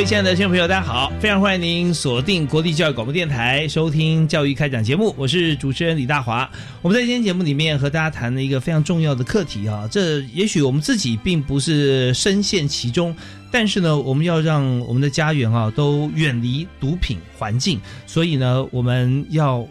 各位亲爱的听众朋友，大家好！非常欢迎您锁定国立教育广播电台，收听教育开讲节目。我是主持人李大华。我们在今天节目里面和大家谈了一个非常重要的课题啊，这也许我们自己并不是深陷其中，但是呢，我们要让我们的家园啊都远离毒品环境，所以呢，我们要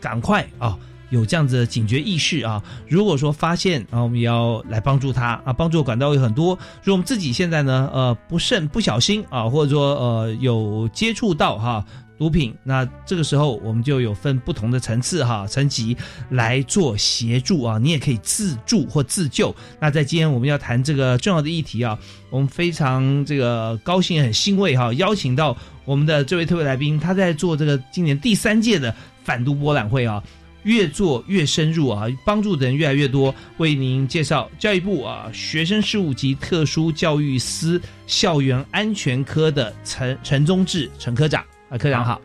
赶快啊。有这样子的警觉意识啊！如果说发现啊，我们也要来帮助他啊，帮助管道有很多。如果我们自己现在呢，呃，不慎不小心啊，或者说呃有接触到哈毒品，那这个时候我们就有分不同的层次哈层级来做协助啊，你也可以自助或自救。那在今天我们要谈这个重要的议题啊，我们非常这个高兴很欣慰哈，邀请到我们的这位特别来宾，他在做这个今年第三届的反毒博览会啊。越做越深入啊，帮助的人越来越多。为您介绍教育部啊学生事务及特殊教育司校园安全科的陈陈宗志陈科长啊，科长好，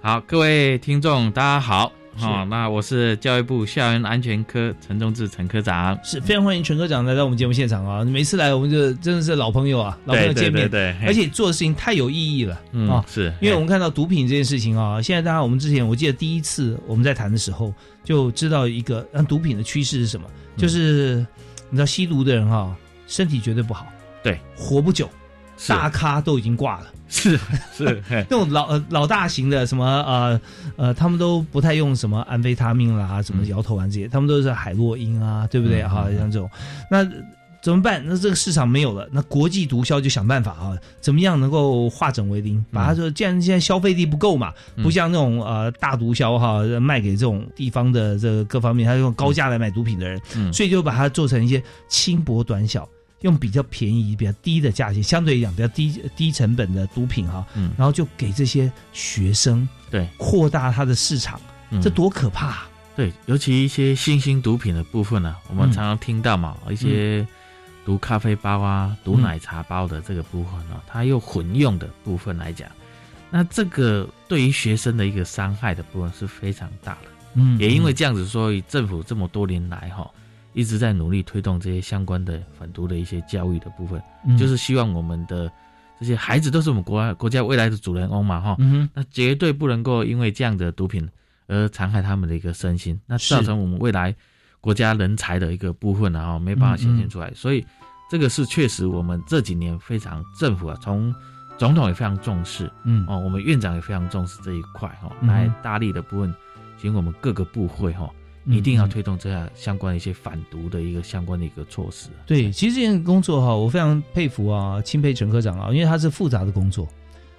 好，各位听众大家好。好，那我是教育部校园安全科陈忠志陈科长，是非常欢迎陈科长来到我们节目现场啊！每次来我们就真的是老朋友啊，老朋友见面，对，而且做的事情太有意义了啊！是因为我们看到毒品这件事情啊，现在大家我们之前我记得第一次我们在谈的时候就知道一个毒品的趋势是什么，就是你知道吸毒的人哈身体绝对不好，对，活不久，大咖都已经挂了。是是，那种老呃老大型的什么呃呃，他们都不太用什么安非他命啦，什么摇头丸这些，他们都是海洛因啊，对不对？哈，像这种，那怎么办？那这个市场没有了，那国际毒枭就想办法啊，怎么样能够化整为零？把它说，既然现在消费力不够嘛，不像那种呃大毒枭哈，卖给这种地方的这个各方面，他用高价来买毒品的人，所以就把它做成一些轻薄短小。用比较便宜、比较低的价钱，相对来讲比较低低成本的毒品哈，嗯，然后就给这些学生，对，扩大它的市场，这多可怕！对，尤其一些新兴毒品的部分呢，我们常常听到嘛，一些毒咖啡包啊、毒奶茶包的这个部分呢，它又混用的部分来讲，那这个对于学生的一个伤害的部分是非常大的，嗯，也因为这样子，所以政府这么多年来哈。一直在努力推动这些相关的反毒的一些教育的部分，就是希望我们的这些孩子都是我们国国家未来的主人翁嘛，哈，那绝对不能够因为这样的毒品而残害他们的一个身心，那造成我们未来国家人才的一个部分，然后没办法显现出来。所以这个是确实我们这几年非常政府啊，从总统也非常重视，嗯，哦，我们院长也非常重视这一块，哈，来大力的部分，请我们各个部会，哈。一定要推动这样相关的一些反毒的一个相关的一个措施。对，其实这件工作哈，我非常佩服啊，钦佩陈科长啊，因为他是复杂的工作，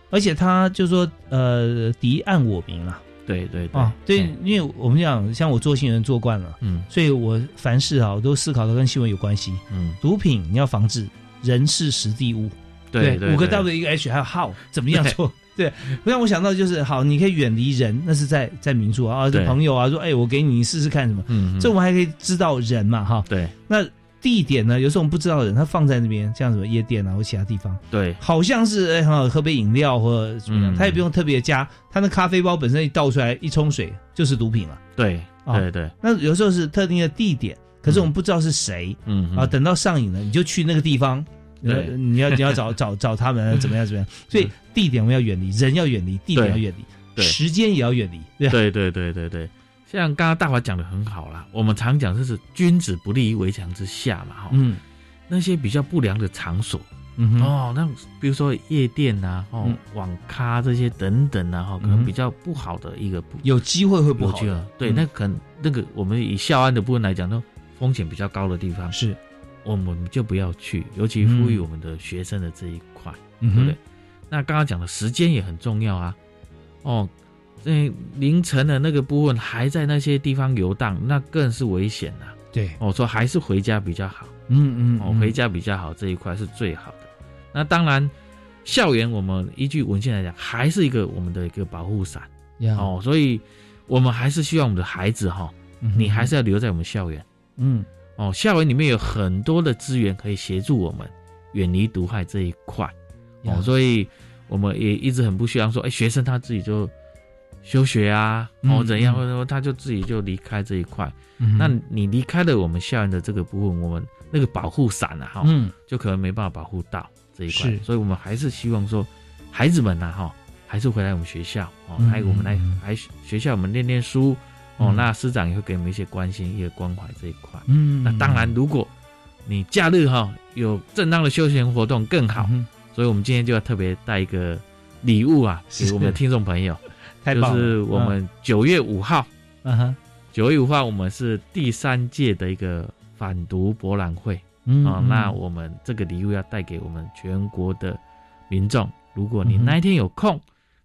而且他就说呃，敌暗我明啊。对对啊，对，因为我们讲像我做新闻做惯了，嗯，所以我凡事啊，我都思考的跟新闻有关系。嗯，毒品你要防治，人事实地物，对对，五个 W 一个 H 还有 How 怎么样做？对，让我想到就是好，你可以远离人，那是在在民宿啊，这朋友啊说，哎，我给你，你试试看什么？嗯，这我们还可以知道人嘛，哈。对，那地点呢？有时候我们不知道人，他放在那边，像什么夜店啊或其他地方，对，好像是哎，很好喝杯饮料或者怎么样，他也不用特别加，他那咖啡包本身一倒出来一冲水就是毒品了。对，对对。那有时候是特定的地点，可是我们不知道是谁，嗯啊，等到上瘾了，你就去那个地方。呃，你要你要找找找他们怎么样怎么样？所以地点我们要远离，人要远离，地点要远离，时间也要远离。对对对对对，像刚刚大华讲的很好啦，我们常讲就是君子不立于围墙之下嘛，哈、嗯那些比较不良的场所嗯哦，那比如说夜店呐、哦、嗯网咖这些等等啊，哈、可能嗯比较不好的一个不有机会会不好的有趣啊，对，嗯那可能那个我们以校安的部分来讲，那风险比较高的地方，是我们就不要去，尤其呼吁嗯我们的学生的这一块。嗯对不对？那刚刚讲的时间也很重要啊。哦，那凌晨的那个部分还在那些地方游荡，那更是危险呐、对，我、说还是回家比较好。嗯嗯哦，回家比较好，这一块是最好的。那当然，校园我们依据文献来讲，还是一个我们的一个保护伞哦，哦，所以我们还是希望我们的孩子哈、嗯你还是要留在我们校园嗯哦，校园里面有很多的资源可以协助我们远离毒害这一块。哦，所以我们也一直很不希望说，哎，学生他自己就休学啊，嗯哦怎样，嗯或者说他就自己就离开这一块。嗯那你离开了我们校园的这个部分，我们那个保护伞啊，哈、嗯就可能没办法保护到这一块是。所以我们还是希望说，孩子们呐、哈，还是回来我们学校哦，嗯来我们来嗯来学校我们念念书哦，嗯。那师长也会给我们一些关心、一些关怀这一块。嗯。那当然，如果你假日哈、有正当的休闲活动更好。嗯所以我们今天就要特别带一个礼物啊，给我们的听众朋友，就是我们九月五号，嗯哼。九月五号我们是第三届的一个反毒博览会。嗯啊、那我们这个礼物要带给我们全国的民众。如果你那一天有空，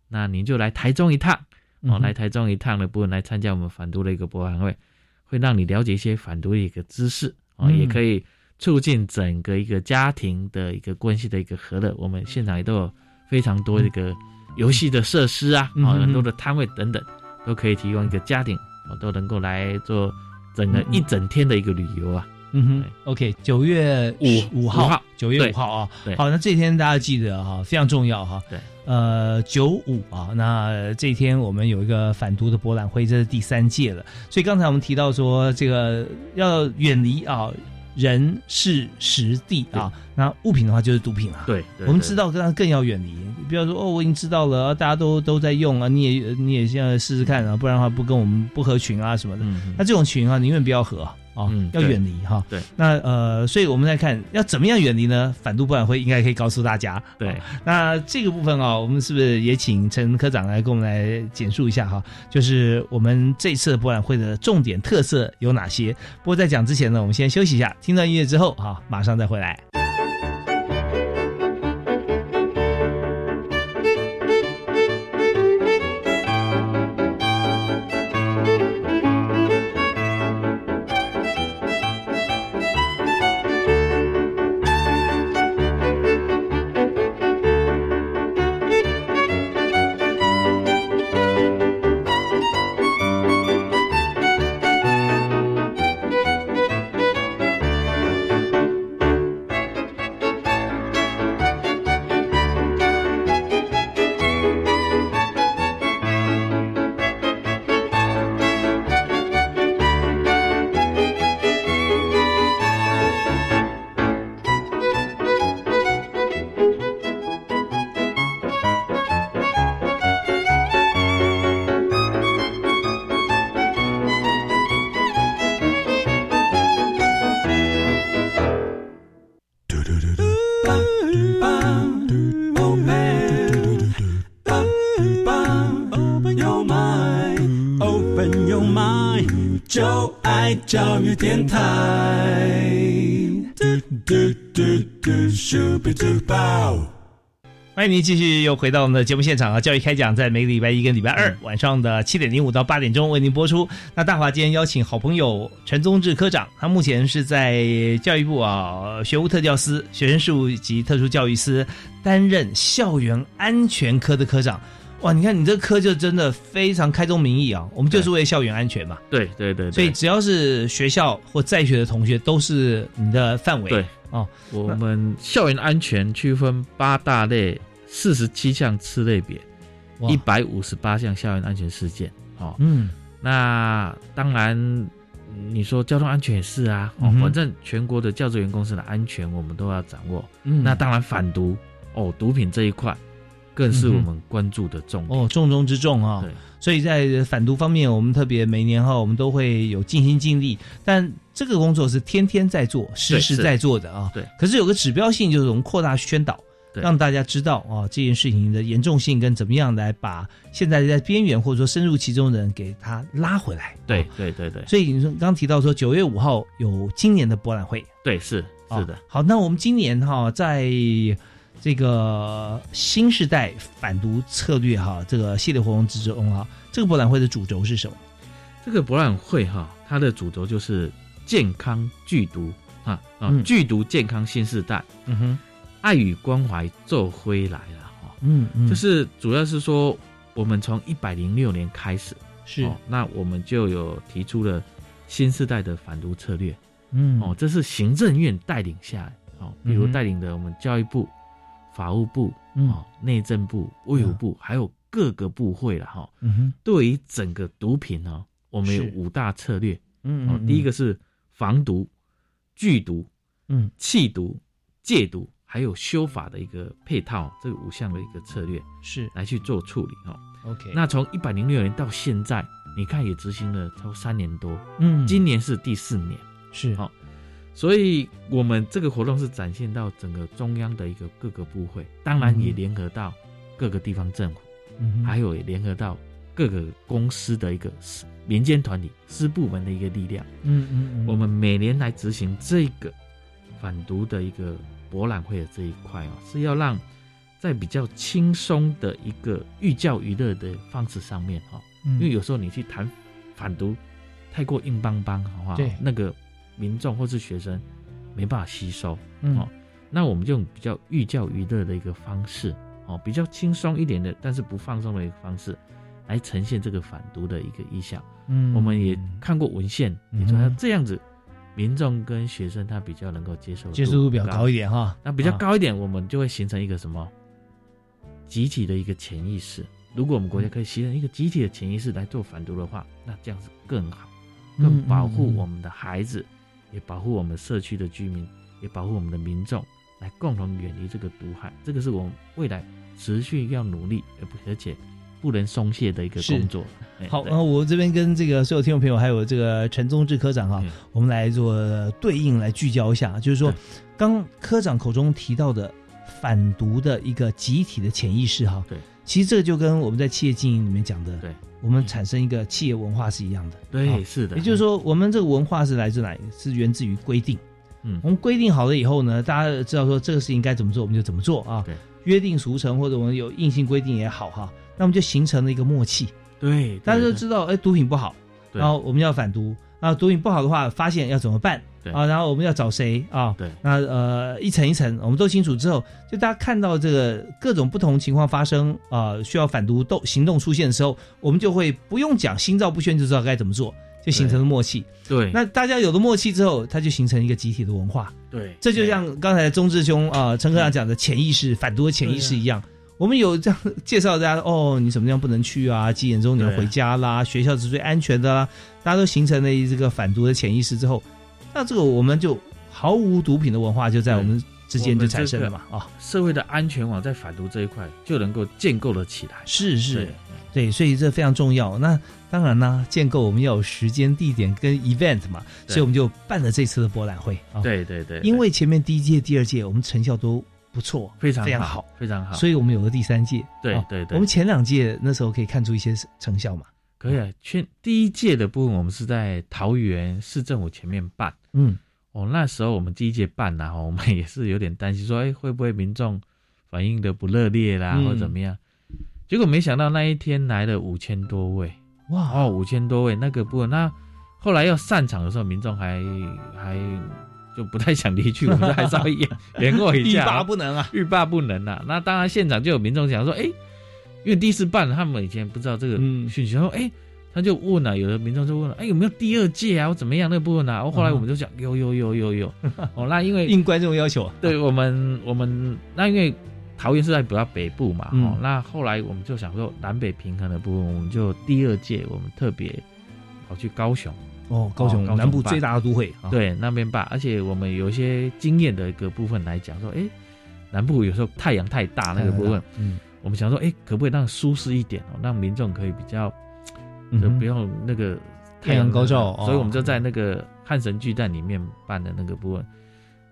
那您就来台中一趟哦，来台中一趟的部分来参加我们反毒的一个博览会，会让你了解一些反毒的一个知识哦，嗯也可以促进整个一个家庭的一个关系的一个和乐。我们现场也都有非常多这个游戏的设施啊，嗯嗯啊很多的摊位等等，都可以提供一个家庭哦都能够来做整个一整天的一个旅游啊。嗯哼，OK，九月五五号九月对五号啊，对好，那这天大家记得哈，非常重要哈。对，呃，九五啊，那这一天我们有一个反毒的博览会，这是第三届了。所以刚才我们提到说，这个要远离啊人事实地啊，那物品的话就是毒品啊。对，对我们知道当然更要远离，不要说哦，我已经知道了，大家都都在用啊，你也你也现在试试看啊，不然的话不跟我们不合群啊什么的。那这种群啊，宁愿不要合啊，哦要远离哈。对，那呃，所以我们来看要怎么样远离呢？反毒博览会应该可以告诉大家。对哦那这个部分啊，我们是不是也请陈科长来跟我们来简述一下哈？就是我们这次的博览会的重点特色有哪些？不过在讲之前呢，我们先休息一下，听到音乐之后哈，马上再回来。教育电台。嘟嘟嘟嘟咻比嘟爆。欢迎您继续又回到我们的节目现场啊！教育开讲在每个礼拜一跟礼拜二晚上的七点零五到八点钟为您播出。那大华今天邀请好朋友陈宗志科长，他目前是在教育部啊学务特教司学生事务及特殊教育司担任校园安全科的科长。哇，你看你这科就真的非常开宗明义啊！我们就是为校园安全嘛，对对对，对所以只要是学校或在学的同学都是你的范围。对哦，我们校园安全区分八大类，四十七项次类别，哇一百五十八项校园安全事件。哦，嗯那当然，你说交通安全也是啊。哦嗯，反正全国的教职员公司的安全我们都要掌握。嗯，那当然反毒哦，毒品这一块更是我们关注的重点。哦，重中之重啊、对，所以在反毒方面，我们特别每年哈，我们都会有尽心尽力，但这个工作是天天在做，时时在做的啊。对。可是有个指标性，就是我们扩大宣导，让大家知道啊这件事情的严重性跟怎么样来把现在在边缘或者说深入其中的人给他拉回来。对啊。对对对。所以你说刚刚提到说九月五号有今年的博览会，对，是啊是的，好，那我们今年哈、在这个新时代反毒策略哈、这个系列活动之中啊，这个博览会的主轴是什么？这个博览会哈，它的主轴就是健康剧毒啊啊嗯，剧毒健康新时代，嗯哼，爱与关怀做回来了哈。嗯嗯。就是主要是说，我们从一百零六年开始，是。哦，那我们就有提出了新时代的反毒策略。嗯。哦，这是行政院带领下来哦，比如带领的我们教育部、法务部、嗯。哦、内政部、卫福部，还有各个部会了哈。嗯哼。对于整个毒品呢，我们有五大策略嗯哦，第一个是防毒、拒毒、嗯。弃毒、戒毒，还有修法的一个配套，这个五项的一个策略是。来去做处理哈。OK 那从一百零六年到现在，你看也执行了超过三年多，嗯。今年是第四年，是。好所以我们这个活动是展现到整个中央的一个各个部会，当然也嗯联合到各个地方政府，嗯还有也联合到各个公司的一个私民间团体、私部门的一个力量。嗯嗯嗯我们每年来执行这个反毒的一个博览会的这一块哦，是要让在比较轻松的一个寓教于乐的方式上面哈、哦，因因为有时候你去谈反毒太过硬邦邦，好不好？对那个民众或是学生没办法吸收。嗯哦那我们就用比较寓教于乐的一个方式，哦，比较轻松一点的，但是不放松的一个方式，来呈现这个反毒的一个意象。嗯我们也看过文献，嗯也说他这样子，民众跟学生他比较能够接受接受度比较高一点哈，那比较啊高一点，我们就会形成一个什么集体的一个潜意识。如果我们国家可以形成一个集体的潜意识来做反毒的话，那这样子更好，更保护我们的孩子，也保护我们社区的居民，也保护我们的民众，来共同远离这个毒害。这个是我们未来持续要努力，而不而且不能松懈的一个工作。哎好，对那我这边跟这个所有听众朋友，还有这个陈宗志科长哈嗯，我们来做对应来聚焦一下，就是说对，刚科长口中提到的反毒的一个集体的潜意识哈，对，其实这个就跟我们在企业经营里面讲的，对，我们产生一个企业文化是一样的，对，啊是的，也就是说，我们这个文化是来自哪里？是源自于规定。嗯我们规定好了以后呢，大家知道说这个事情该怎么做，我们就怎么做啊。对，约定俗成或者我们有硬性规定也好哈，那我们就形成了一个默契。对，大家对都知道，哎，毒品不好，对然后我们要反毒啊，毒品不好的话，发现要怎么办对啊？然后我们要找谁啊？对那呃，一层一层，我们都清楚之后，就大家看到这个各种不同情况发生啊、需要反毒动行动出现的时候，我们就会不用讲，心照不宣就知道该怎么做，就形成了默契。对，那大家有了默契之后，它就形成一个集体的文化。对，这就像刚才钟志兄啊、陈科长讲的潜意识、反毒的潜意识一样。我们有这样介绍大家哦，你什么地方不能去啊？几点钟你要回家啦？学校是最安全的啦。大家都形成了这个反毒的潜意识之后，那这个我们就毫无毒品的文化就在我们之间就产生了嘛啊、社会的安全网在反毒这一块就能够建构了起来。是是对，所以这非常重要。那当然呢，建构我们要有时间、地点跟 event 嘛，所以我们就办了这次的博览会啊。，对对对，因为前面第一届、第二届我们成效都不错，非常非常好，非常好。所以我们有了第三届。啊对对对我们前两届那时候可以看出一些成效嘛。可以啊。全第一届的部分，我们是在桃园市政府前面办。嗯，哦，那时候我们第一届办然后 我们也是有点担心，说，哎，会不会民众反应的不热烈啦，嗯或者怎么样？结果没想到那一天来了五千多位，哇，哦，五千多位那个部分，那后来要散场的时候，民众还还就不太想离去，我们还稍微延 延过一下欲下，罢不能啊。欲罢不能啊。那当然，现场就有民众讲说，哎、因为第一次办，他们以前不知道这个嗯讯息，说，哎、他就问了、有的民众就问了，哎、有没有第二届啊？我怎么样那个部分啊？然后后来我们就讲，有有有有有。哦，那因为应观众要求，对我们我们那因为桃园是在比较北部嘛，嗯哦，那后来我们就想说南北平衡的部分，我们就第二届我们特别跑去高雄。哦，高雄高雄南部最大的都会啊。，对那边办，而且我们有一些经验的一个部分来讲，说，哎，南部有时候太阳太大那个部分，，嗯，我们想说，哎，可不可以让舒适一点哦，让民众可以比较，就嗯不用那个太阳高照哦。所以我们就在那个汉神巨蛋里面办的那个部分，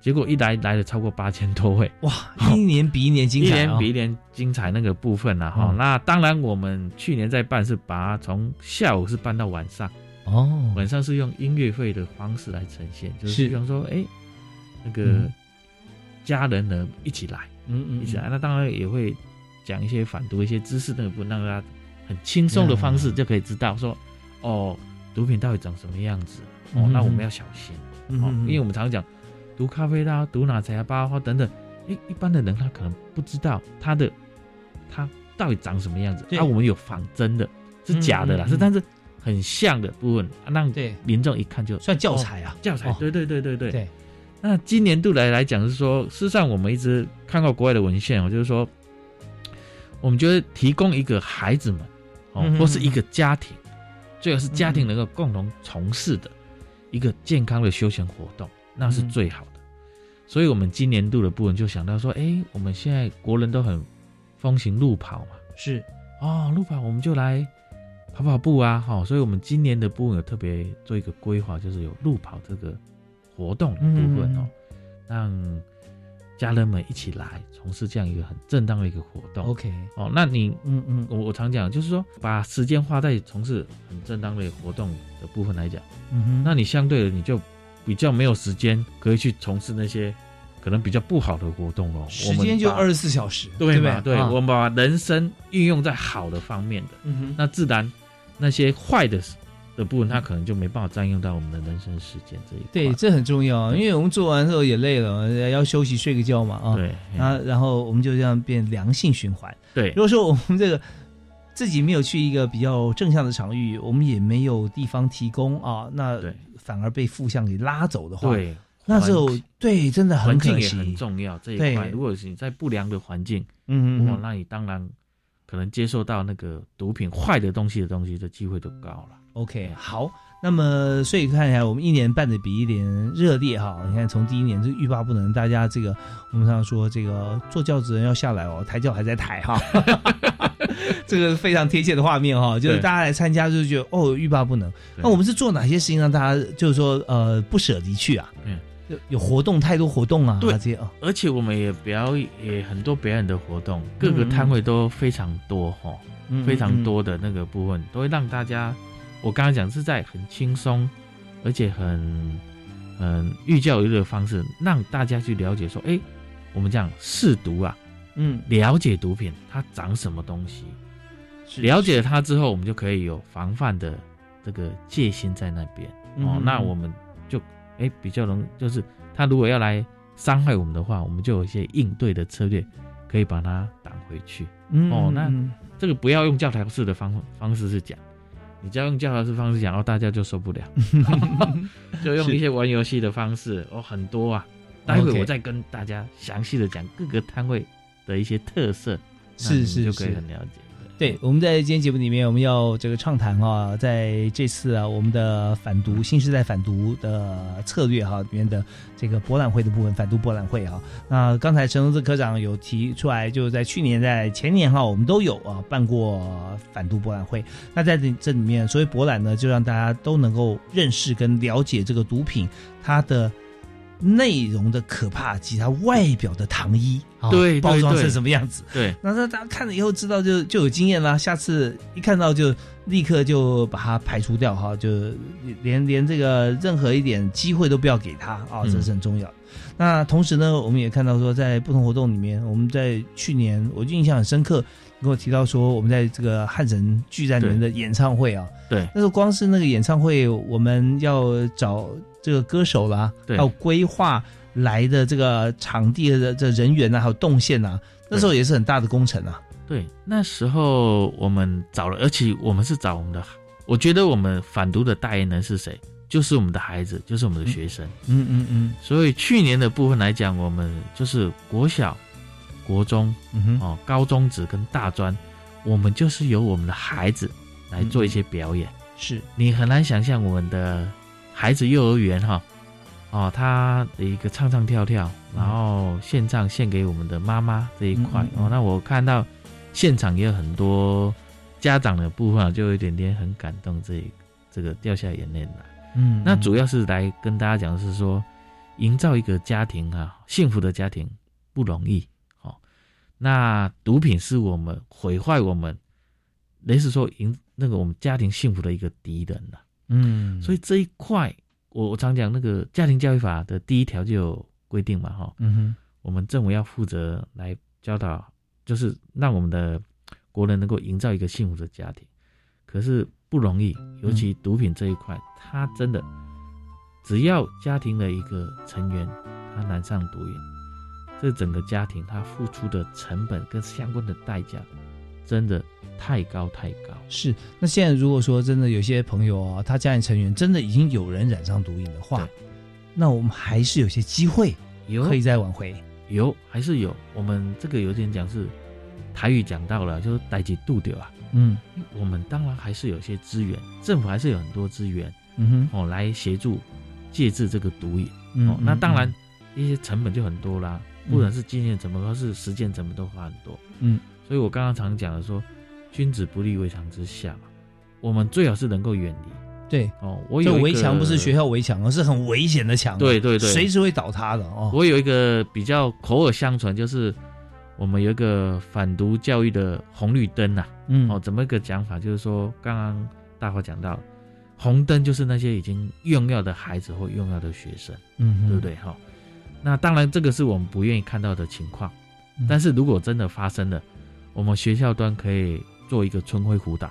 结果一来来了超过八千多位，哇，一年比一年精一彩一！年比一年精彩那个部分呢、哈、嗯那当然，我们去年在办是把它从下午是办到晚上，哦，晚上是用音乐会的方式来呈现，就是是。比方说，哎，那个嗯。家人呢一起来，嗯嗯一起来，那当然也会讲一些反毒一些知识那个部分，让大家很轻松的方式就可以知道说，哦，毒品到底长什么样子，哦，嗯那我们要小心。哦，嗯嗯因为我们常讲毒咖啡啦、毒奶茶、八花等等，一一般的人他可能不知道它的它到底长什么样子。那啊，我们有仿真的，是假的啦，是但是很像的部分，啊让对，民众一看就算教材啊。哦，教材对对对对。对，那今年度来来讲是说，事实上我们一直看过国外的文献我，就是说，我们觉得提供一个孩子们哦嗯，或是一个家庭，最好是家庭能够共同从事的一个健康的休闲活动，那是最好的。所以，我们今年度的部分就想到说，哎，我们现在国人都很风行路跑嘛，是。哦，路跑我们就来跑跑步啊，哈、所以我们今年的部分有特别做一个规划，就是有路跑这个活动的部分哦，让家人们一起来从事这样一个很正当的一个活动。OK，哦，那你嗯嗯我我常讲，就是说把时间花在从事很正当的活动的部分来讲，嗯哼，那你相对的你就比较没有时间可以去从事那些可能比较不好的活动咯。时间就二十四小时，不对吧？对，啊我们把人生运用在好的方面的。嗯哼，那自然那些坏的的部分，它可能就没办法占用到我们的人生时间这一块。对，这很重要，因为我们做完之后也累了，要休息睡个觉嘛啊。对啊，然后我们就这样变良性循环。对如果说我们这个自己没有去一个比较正向的场域，我们也没有地方提供啊，那反而被负向给拉走的话，对，那时候对真的很环境可惜。也很重要这一块。如果是你在不良的环境，嗯嗯，那你当然可能接受到那个毒品坏的东西的东西的机会就高了。OK，好。那么，所以看起来我们一年办的比一年热烈哈。你看，从第一年就欲罢不能，大家这个我们常说这个坐轿子人要下来哦，抬轿还在抬哈。这个非常贴切的画面哈，就是大家来参加就觉得哦欲罢不能。那我们是做哪些事情让大家就是说呃不舍离去啊？嗯，有有活动太多活动啊，对这些啊，而且我们也表演也很多表演的活动，各个摊位都非常多哈。嗯非常多的那个部分，都会让大家，我刚刚讲是在很轻松，而且很嗯寓教于乐的方式，让大家去了解说，哎，我们讲试毒啊，嗯，了解毒品它长什么东西，了解了它之后，我们就可以有防范的这个戒心在那边哦嗯，那我们就哎比较能，就是他如果要来伤害我们的话，我们就有一些应对的策略，可以把它挡回去。嗯哦那嗯这个不要用教条式的方方式去讲，你只要用教条式方式讲，哦，大家就受不了，就用一些玩游戏的方式，哦，很多啊。待会我再跟大家详细的讲各个摊位的一些特色，是是就可以很了解。对，我们在今天节目里面，我们要这个畅谈啊，在这次啊，我们的反毒新时代反毒的策略哈、里面的这个博览会的部分，反毒博览会啊。那刚才陈荣志科长有提出来，就是在去年、在前年哈、我们都有啊办过反毒博览会。那在这这里面，所谓博览呢，就让大家都能够认识跟了解这个毒品它的。内容的可怕及它外表的糖衣，啊对包装成什么样子？对。那那大家看了以后知道就就有经验啦，下次一看到就立刻就把它排除掉哈，就连连这个任何一点机会都不要给他啊，嗯。这是很重要。那同时呢，我们也看到说，在不同活动里面，我们在去年我就印象很深刻，你跟我提到说，我们在这个汉神巨蛋里面的演唱会啊，对。那时候光是那个演唱会，我们要找这个歌手啦，对。还有规划来的这个场地的这人员啊，还有动线啊，那时候也是很大的工程啊。对，那时候我们找了，而且我们是找我们的，我觉得我们反毒的代言人是谁？就是我们的孩子，就是我们的学生。嗯嗯嗯所以去年的部分来讲，我们就是国小、国中哦、高中职跟大专，我们就是由我们的孩子来做一些表演。是你很难想象我们的孩子幼儿园哈，哦，他的一个唱唱跳跳，然后献唱献给我们的妈妈这一块、哦。那我看到现场也有很多家长的部分啊，就有一点点很感动，这这个掉下眼泪来。嗯，那主要是来跟大家讲的是说，营造一个家庭啊，幸福的家庭不容易。哦，那毒品是我们毁坏我们，类似说营那个我们家庭幸福的一个敌人了。嗯，所以这一块，我我常讲那个家庭教育法的第一条就有规定嘛，哈，嗯哼，我们政府要负责来教导，就是让我们的国人能够营造一个幸福的家庭。可是不容易，尤其毒品这一块，它真的只要家庭的一个成员他染上毒瘾，这整个家庭他付出的成本跟相关的代价，真的太高太高。是。那现在如果说真的有些朋友啊，他家庭成员真的已经有人染上毒瘾的话，那我们还是有些机会有可以再挽回。有还是有，我们这个有点讲是台语讲到了，就是带起度丢啊。嗯。我们当然还是有些资源，政府还是有很多资源嗯哼，哦，来协助戒治这个毒瘾。嗯哦。那当然嗯，一些成本就很多啦，嗯。不管是经验成本或是实践成本都花很多。嗯，所以我刚刚常讲的说，君子不立危墙之下嘛，我们最好是能够远离对，哦。我这有围墙不是学校围墙，而是很危险的墙啊，对对对随时会倒塌的哦。我有一个比较口耳相传，就是我们有一个反毒教育的红绿灯呐、嗯哦，怎么一个讲法？就是说，刚刚大伙讲到，红灯就是那些已经用药的孩子或用药的学生，嗯，对不对？哈、那当然这个是我们不愿意看到的情况，嗯但是如果真的发生了，我们学校端可以做一个春晖辅导，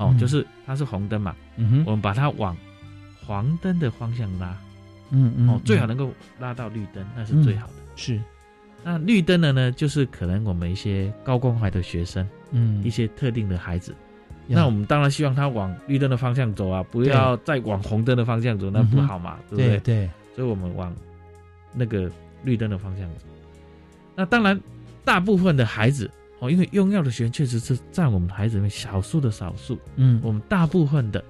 哦，嗯。就是它是红灯嘛，嗯哼，我们把它往黄灯的方向拉，嗯嗯哦，最好嗯能够拉到绿灯，那是最好的。是。那绿灯的呢，就是可能我们一些高关怀的学生，嗯。一些特定的孩子。那我们当然希望他往绿灯的方向走啊，不要再往红灯的方向走，那不好嘛，对不对？对？对。所以我们往那个绿灯的方向走。那当然，大部分的孩子哦，因为用药的学生确实是占我们孩子里面少数的少数，嗯我们大部分的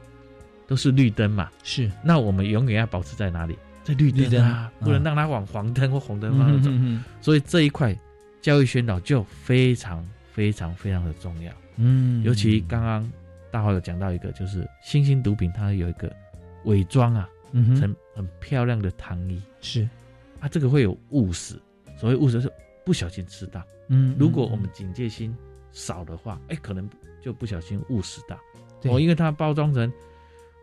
都是绿灯嘛。是那我们永远要保持在哪里？在绿绿灯灯啊，嗯不能让他往黄灯或红灯方向走。嗯所以这一块教育宣导就非常非常非常的重要。嗯尤其刚刚大华有讲到一个，就是新兴毒品它有一个伪装啊，嗯哼成很漂亮的糖衣是啊，这个会有误食。所谓误食是不小心吃到，嗯，如果我们警戒心少的话，哎，可能就不小心误食到。对。哦，因为它包装成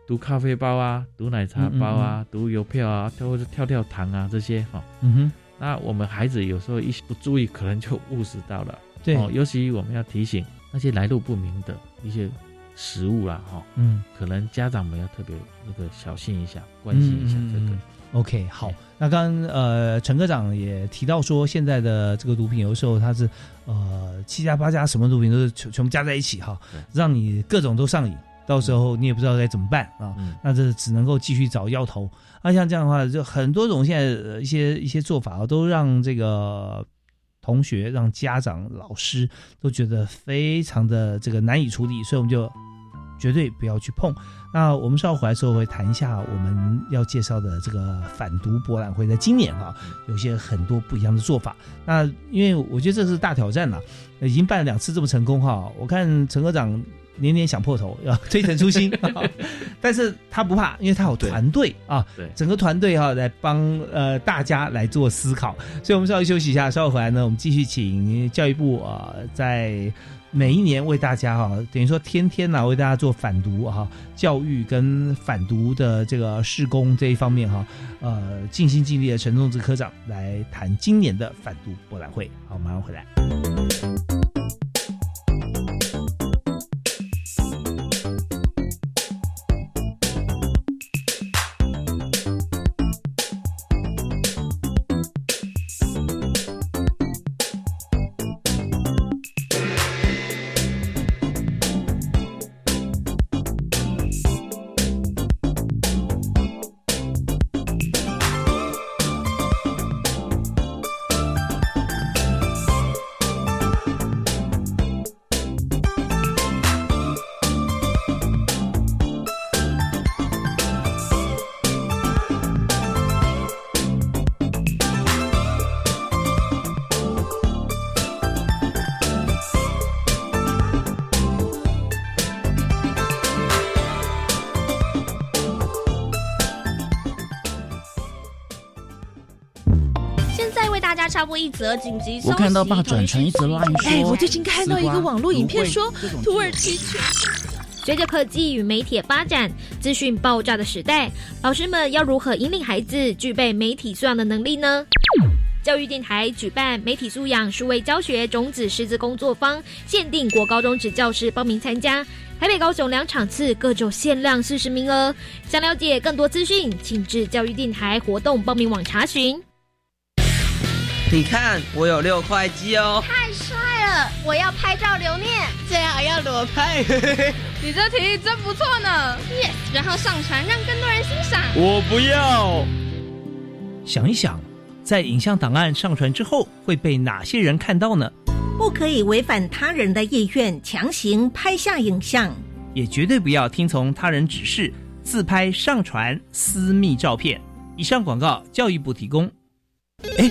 毒咖啡包啊、毒奶茶包嗯啊、毒邮票啊，或者跳跳糖啊这些哈、嗯哼。那我们孩子有时候一不注意，可能就误食到了。对。哦，尤其我们要提醒那些来路不明的一些食物啦，哈、嗯。可能家长们要特别那个小心一下，关心一下这个。嗯 OK，好，那刚刚呃陈科长也提到说，现在的这个毒品有的时候它是呃七加八加什么毒品都是全全部加在一起哈，让你各种都上瘾，到时候你也不知道该怎么办啊。嗯，那这只能够继续找药头。那像这样的话，就很多种现在呃一些一些做法啊，都让这个同学、让家长、老师都觉得非常的这个难以处理，所以我们就绝对不要去碰。那我们稍后回来之后会谈一下我们要介绍的这个反毒博览会，在今年哈、有些很多不一样的做法。那因为我觉得这是大挑战了，已经办了两次这么成功哈，我看陈科长年年想破头，要推陈出新，但是他不怕，因为他有团队啊，对整个团队哈、来帮呃大家来做思考，所以我们稍微休息一下，稍后回来呢，我们继续请教育部啊、呃在。每一年为大家哈、等于说天天呢、为大家做反毒哈、教育跟反毒的这个施工这一方面哈、呃，尽心尽力的陈仲志科长来谈今年的反毒博览会。好，马上回来。一则紧急消息。我看到爸转成一则烂说，哎，我最近看到一个网络影片说，土耳其全。随着科技与媒体发展，资讯爆炸的时代，老师们要如何引领孩子具备媒体素养的能力呢？教育电台举办媒体素养数位教学种子师资工作坊，限定国高中职教师报名参加，台北、高雄两场次，各就限量四十名额。想了解更多资讯，请至教育电台活动报名网查询。你看，我有六块肌哦！太帅了，我要拍照留念。最好要裸拍？你这题真不错呢！Yes，然后上传让更多人欣赏。我不要。想一想。在影像档案上传之后，会被哪些人看到呢？不可以违反他人的意愿强行拍下影像，也绝对不要听从他人指示自拍上传私密照片。以上广告，教育部提供。哎，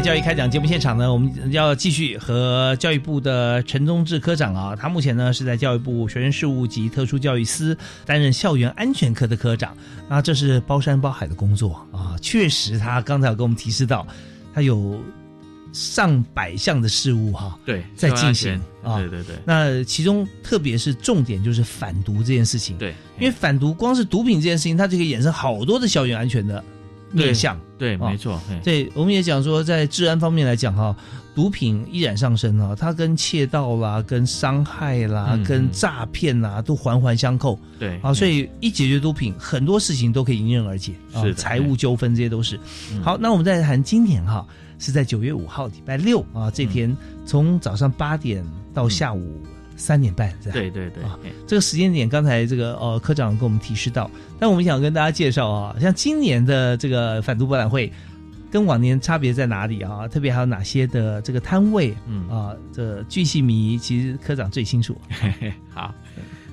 教育开讲节目现场呢，我们要继续和教育部的陈宗志科长啊，他目前呢是在教育部学生事务及特殊教育司担任校园安全科的科长，那这是包山包海的工作。啊，确实他刚才有跟我们提示到，他有上百项的事务哈，对，在进行啊，对对对，那其中特别是重点就是反毒这件事情，对，因为反毒光是毒品这件事情，它就可以衍生好多的校园安全的。面向对，没错。对，我们也讲说，在治安方面来讲哈，毒品依然上升啊，它跟窃盗啦、跟伤害啦、跟诈骗啦，都环环相扣。对，啊，所以一解决毒品，很多事情都可以迎刃而解啊，财务纠纷这些都是。好，那我们再谈今年哈，是在九月五号礼拜六啊，这天从早上八点到下午。三点半，对对对啊，这个时间点，刚才这个呃科长跟我们提示到，但我们想跟大家介绍啊，像今年的这个反毒博览会，跟往年差别在哪里啊？特别还有哪些的这个摊位？嗯。啊，这巨细迷，其实科长最清楚。好，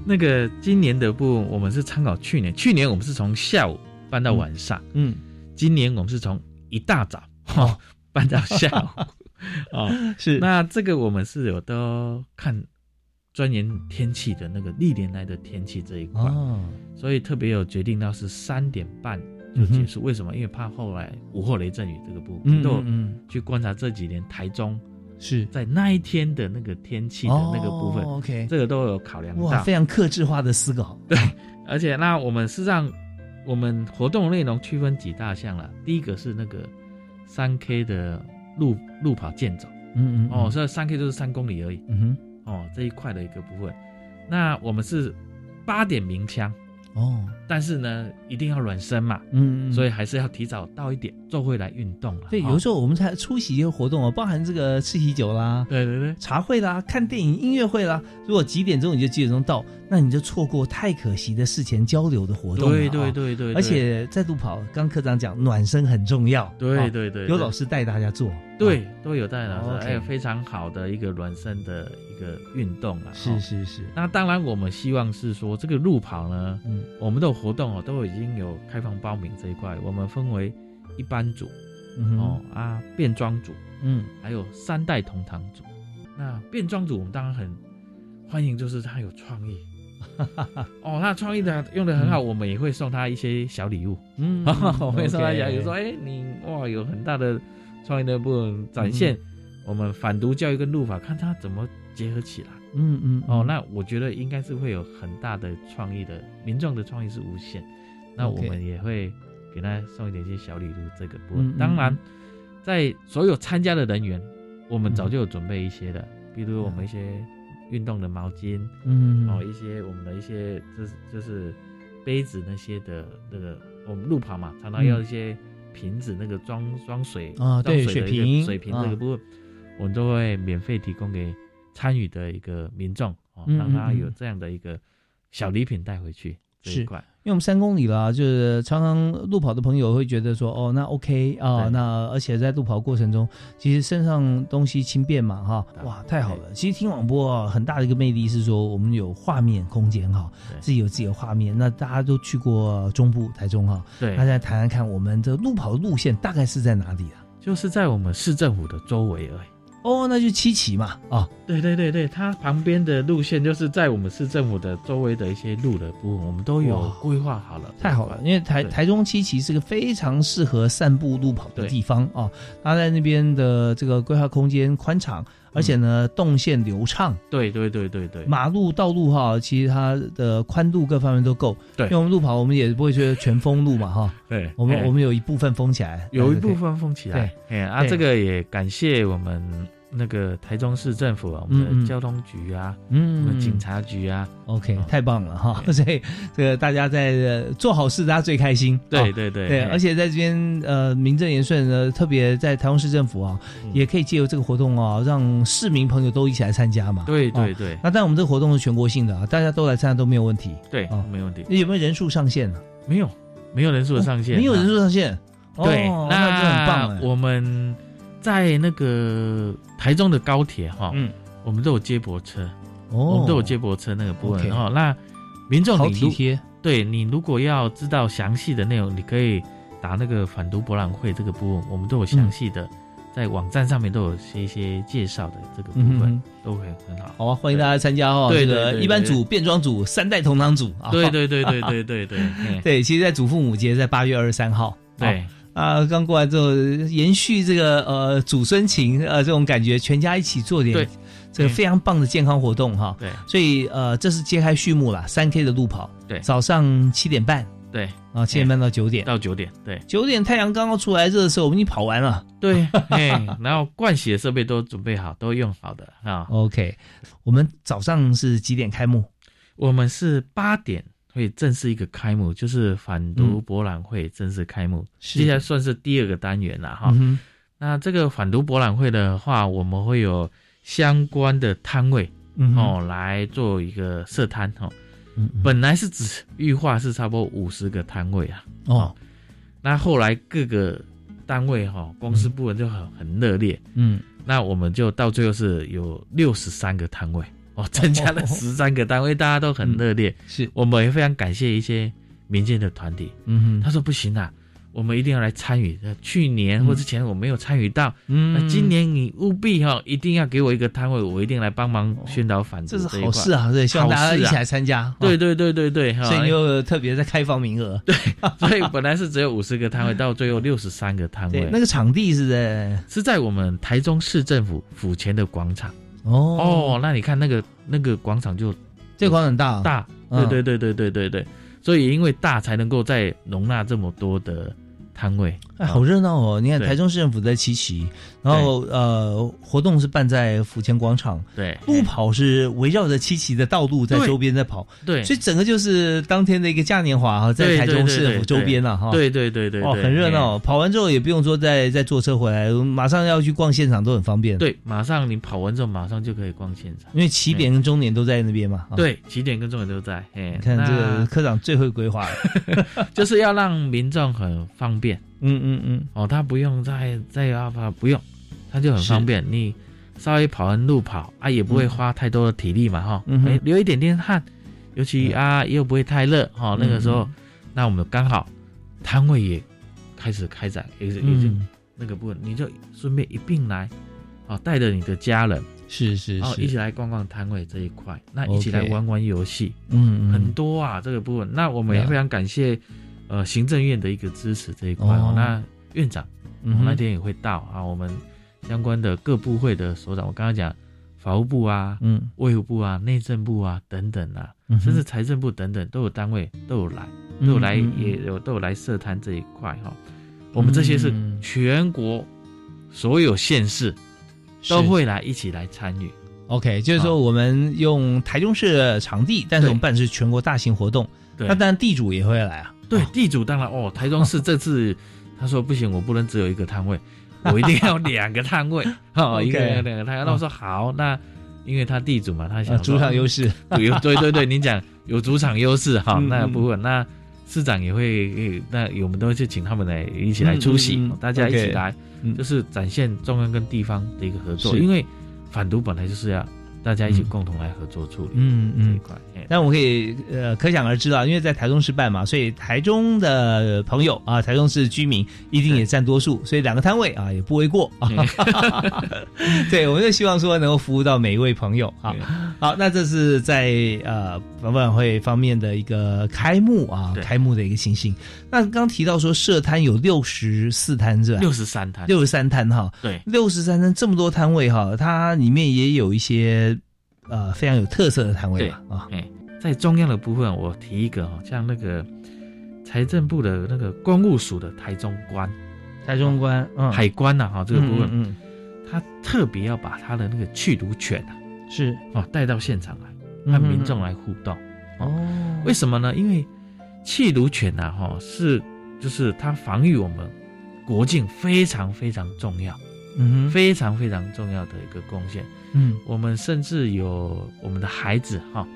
那个今年的部分，我们是参考去年，去年我们是从下午搬到晚上，嗯，今年我们是从一大早哦。搬到下午，哦，是。那这个我们是有都看。钻研天气的那个历年来的天气这一块，所以特别有决定到是三点半就结束。为什么？因为怕后来午后雷阵雨这个部分，都去观察这几年台中是在那一天的那个天气的那个部分。OK，这个都有考量到，非常克制化的思考。对，而且那我们事实上我们活动内容区分几大项了。第一个是那个三 K 的路路跑健走，嗯嗯，哦，所以三 K 就是三公里而已。嗯哼。哦，这一块的一个部分，那我们是八点鸣枪。哦，但是呢，一定要暖身嘛，嗯，所以还是要提早到一点，做会来运动了。对，有时候我们才出席一些活动哦，包含这个吃喜酒啦，对对对，茶会啦，看电影、音乐会啦。如果几点钟你就几点钟到，那你就错过太可惜的事前交流的活动了。对对对对，而且在路跑，刚科长讲暖身很重要。对对对，有老师带大家做。对，都有带老师，还有非常好的一个暖身的一个运动啊。是是是。那当然，我们希望是说这个路跑呢，嗯，我们的活动哦都已经有开放报名这一块，我们分为一班组，哦啊变装组，嗯，还有三代同堂组。那变装组我们当然很欢迎，就是他有创意，哦，他创意的用的很好，我们也会送他一些小礼物。嗯 我会送他小礼物，说，哎，你哇有很大的创意的部分展现嗯我们反毒教育跟路法，看他怎么结合起来。嗯嗯哦，那我觉得应该是会有很大的创意的，民众的创意是无限。那我们也会给他送一点些小礼物，这个部分。当然，在所有参加的人员，我们早就有准备一些的，比如我们一些运动的毛巾，嗯哦，一些我们的一些就是就是杯子那些的那个，我们路跑嘛，常常要一些瓶子，那个装装水啊对水的水瓶水瓶啊这个部分，我们都会免费提供给参与的一个民众哦，嗯让他有这样的一个小礼品带回去这是。因为我们三公里了啊，就是常常路跑的朋友会觉得说，哦，那 OK 啊，对那而且在路跑过程中，其实身上东西轻便嘛，哈，哇，太好了。其实听广播啊，很大的一个魅力是说，我们有画面空间哈，自己有自己的画面。那大家都去过中部、台中哈，对大家谈谈看，我们的路跑的路线大概是在哪里啊？就是在我们市政府的周围而已。哦，那就七旗嘛，哦，对对对对，它旁边的路线就是在我们市政府的周围的一些路的部分，我们都有规划好了。太好了，因为台台中七旗是个非常适合散步路跑的地方啊，它在那边的这个规划空间宽敞，而且呢动线流畅，对对对对对，马路道路哈，其实它的宽度各方面都够。对。因为我们路跑我们也不会觉得全封路嘛哈，对我们哎我们有一部分封起来，有一部分封起来。对，哎啊，这个也感谢我们那个台中市政府啊，我们的交通局啊，嗯我们警察局啊，OK，太棒了哈！所以这个大家在呃做好事，大家最开心。对哦对对对，而且在这边呃名正言顺的，特别在台中市政府啊，嗯也可以借由这个活动啊，让市民朋友都一起来参加嘛。对对哦对那但我们这个活动是全国性的啊，大家都来参加都没有问题。对哦，没问题。有没有人数上限呢？没有，没有人数的上限，没有人数上限。对，哦那就很棒哎。我们在那个台中的高铁哈，嗯，我们都有接驳车，哦我们都有接驳车那个部分哈。那民众好体贴。对你如果要知道详细的内容，你可以打那个反毒博览会这个部分，我们都有详细的。在网站上面都有些一些介绍的这个部分，都会很好。好啊，欢迎大家参加哦。对这个对对一般组、变装组、三代同堂组啊。对对对对对对对 对，其实，在祖父母节在八月二十三号。对啊，刚过来之后，延续这个呃祖孙情呃这种感觉，全家一起做点对这个非常棒的健康活动哈。对所以呃，这是揭开序幕了，三 K 的路跑，对早上七点半对啊，七点半到九点，到九点，对九点太阳刚刚出来热的时候，我们已经跑完了。对，嘿，然后灌洗的设备都准备好，都用好的啊。OK，我们早上是几点开幕？我们是八点会正式一个开幕，就是反毒博览会正式开幕，是。接下来算是第二个单元了哈。嗯那这个反毒博览会的话，我们会有相关的摊位、嗯哦来做一个设摊哦。嗯嗯。本来是只预划是差不多五十个摊位啊，哦，那后来各个单位哈、公司部门就很很热烈，嗯，那我们就到最后是有六十三个摊位哦，增加了十三个单位，大家都很热烈。是我们也非常感谢一些民间的团体，嗯哼，他说不行啊，我们一定要来参与。呃去年或之前我没有参与到，嗯那今年你务必哈、一定要给我一个摊位，我一定来帮忙宣导反毒这是好事啊，对，希望大家一起来参加。对对对对对，哈所以你又特别在开放名额。对，所以本来是只有五十个摊位，到最后六十三个摊位。那个场地是在是在我们台中市政府府前的广场。哦。哦，那你看那个那个广场就这个广场很大。大，嗯。对对对对对对对，所以因为大才能够再容纳这么多的摊位。哎，好热闹哦！你看台中市政府在七期，然后呃，活动是办在府前广场，对，路跑是围绕着七期的道路在周边在跑，对所以整个就是当天的一个嘉年华哈，在台中市政府周边了哈，对对对对，哦，很热闹。跑完之后也不用说再再坐车回来，马上要去逛现场都很方便。，对，马上你跑完之后，马上就可以逛现场。因为起点跟终点都在那边嘛。啊，对，起点跟终点都在。哎，你看这个科长最会规划了。就是要让民众很方便。嗯嗯嗯，哦，他不用再再要跑，不用，他就很方便。你稍微跑完路跑啊，也不会花太多的体力嘛，哈、嗯流一点点汗，尤其啊又不会太热，哈、那个时候，嗯那我们刚好摊位也开始开展，也是也是嗯。那个部分，你就顺便一并来，哦，带着你的家人，是是哦，是，一起来逛逛摊位这一块，那一起来玩玩游戏，嗯嗯。很多啊这个部分。那我们也非常感谢呃行政院的一个支持这一块哦哦。那院长嗯那天也会到啊，我们相关的各部会的首长，我刚刚讲法务部啊、嗯卫务部啊、内政部啊等等啊，嗯甚至财政部等等都有单位都有来，都有来也有都有来设摊这一块哈。我们这些是嗯全国所有县市都会来一起来参与。OK，就是说我们用台中市的场地，但是我们办的是全国大型活动，对那当然地主也会来啊。对，地主当然哦，台中市这次他说不行，我不能只有一个摊位，我一定要两个摊位，哦，一个人两个摊位。那我说好，那因为他地主嘛，他想啊主场优势，对对对对，您讲有主场优势哈，嗯那不会那市长也会，那我们都会去请他们来一起来出席，嗯嗯嗯大家一起来，嗯。就是展现中央跟地方的一个合作，因为反毒本来就是要大家一起共同来合作处理，嗯嗯这一块。哎但我们可以呃可想而知啊，因为在台中市办嘛，所以台中的朋友啊，台中市居民一定也占多数，所以两个摊位啊也不为过啊。对，我们就希望说能够服务到每一位朋友啊。好，那这是在呃晚晚会方面的一个开幕啊，开幕的一个情形。那刚刚提到说设摊有六十四摊是吧？六十三摊，六十三摊哈。对六十三摊这么多摊位哈，它里面也有一些呃非常有特色的摊位对嘛啊。哎，在中央的部分，我提一个哈，像那个财政部的那个公务署的台中关，台中关，嗯，海关呐哈，这个部分，嗯嗯他特别要把他的那个去毒犬啊，是哦带到现场来，嗯和民众来互动。哦，为什么呢？因为气毒犬呐哈是就是它防御我们国境非常非常重要，嗯哼非常非常重要的一个贡献。嗯。我们甚至有我们的孩子哈，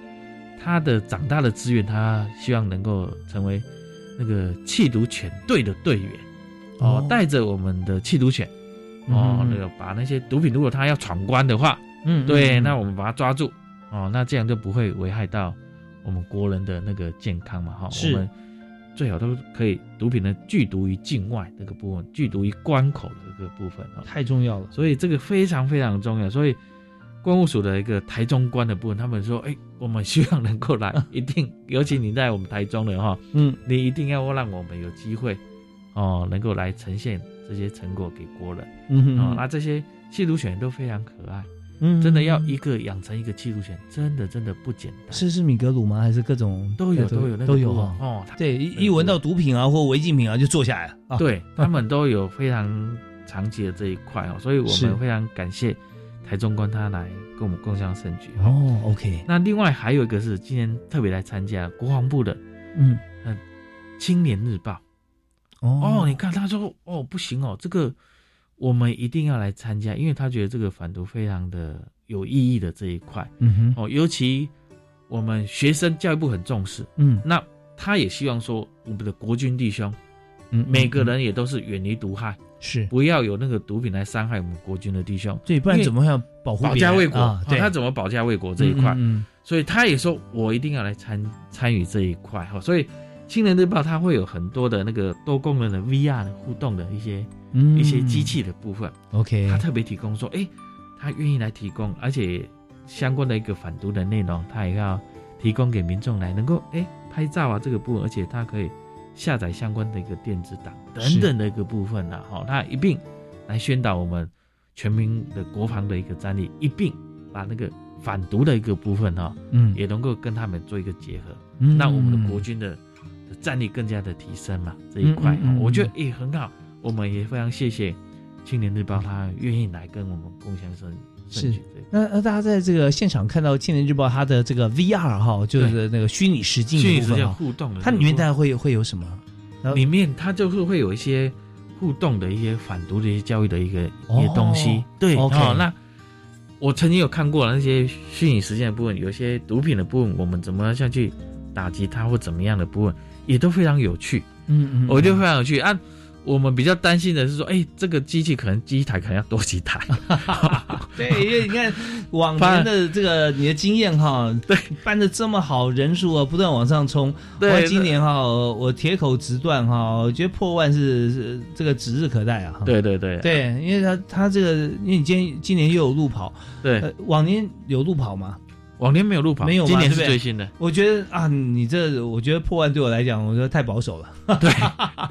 他的长大的资源，他希望能够成为那个缉毒犬队的队员，哦哦，带着我们的缉毒犬，哦，嗯那个把那些毒品，如果他要闯关的话，嗯对，嗯。那我们把他抓住，哦，那这样就不会危害到我们国人的那个健康嘛，哈，我是们最好都可以毒品的剧毒于境外这个部分，剧毒于关口的这个部分啊，太重要了。所以这个非常非常重要。所以关务署的一个台中关的部分，他们说，哎，我们希望能够来，一定，尤其你在我们台中的哈，嗯，你一定要让我们有机会哦，能够来呈现这些成果给国人。嗯哼哦，那这些缉毒犬都非常可爱，嗯真的要一个养成一个缉毒犬，真的真的不简单。是是米格鲁吗？还是各种都有都有那个都有哦对，一一闻到毒品啊或违禁品啊就坐下来了啊。对他们都有非常长期的这一块哦，所以我们非常感谢台中官他来跟我们共襄盛举。哦，OK，那另外还有一个是今天特别来参加国防部的嗯。呃青年日报。哦。哦，你看他说哦不行哦，这个我们一定要来参加，因为他觉得这个反毒非常的有意义的这一块。嗯哼。哦，尤其我们学生教育部很重视，嗯。那他也希望说我们的国军弟兄，嗯。每个人也都是远离毒害，是不要有那个毒品来伤害我们国军的弟兄，对，不然怎么会要保护保家卫国？啊？对，哦他怎么保家卫国这一块？嗯所以他也说我一定要来参参与这一块哈。所以青年日报它会有很多的那个多功能的 VR 的互动的一些、嗯一些机器的部分，OK，他特别提供说，哎，他愿意来提供，而且相关的一个反毒的内容，他也要提供给民众来能够哎拍照啊这个部分，而且他可以下载相关的一个电子档等等的一个部分呢、哈，他一并来宣导我们全民的国防的一个战力，一并把那个反毒的一个部分哈、嗯。也能够跟他们做一个结合，嗯。让我们的国军的的战力更加的提升嘛这一块、嗯嗯嗯我觉得也很好，我们也非常谢谢青年日报他愿意来跟我们共享盛盛是。那那大家在这个现场看到《青年日报》它的这个 VR 哈，就是那个虚拟实境的虚拟实境部分哈互动的它里面大概会会有什么？里面它就是会有一些互动的一些反毒的一些教育的一个、一些东西哦，对哦，那我曾经有看过那些虚拟实践的部分，有一些毒品的部分，我们怎么样下去打击它或怎么样的部分，也都非常有趣。嗯嗯，我觉得非常有趣啊！我们比较担心的是说，哎，这个机器可能机台可能要多几台。对，因为你看往年的这个你的经验哈，对，办的这么好，人数啊不断往上冲。对，今年哈，我铁口直断哈，我觉得破万是是这个指日可待啊。对对对对，因为他他这个，因为你今今年又有路跑，对，往年有路跑吗？往年没有路跑，没有，今年是最新的。我觉得啊，你这我觉得破万对我来讲，我觉得太保守了。对，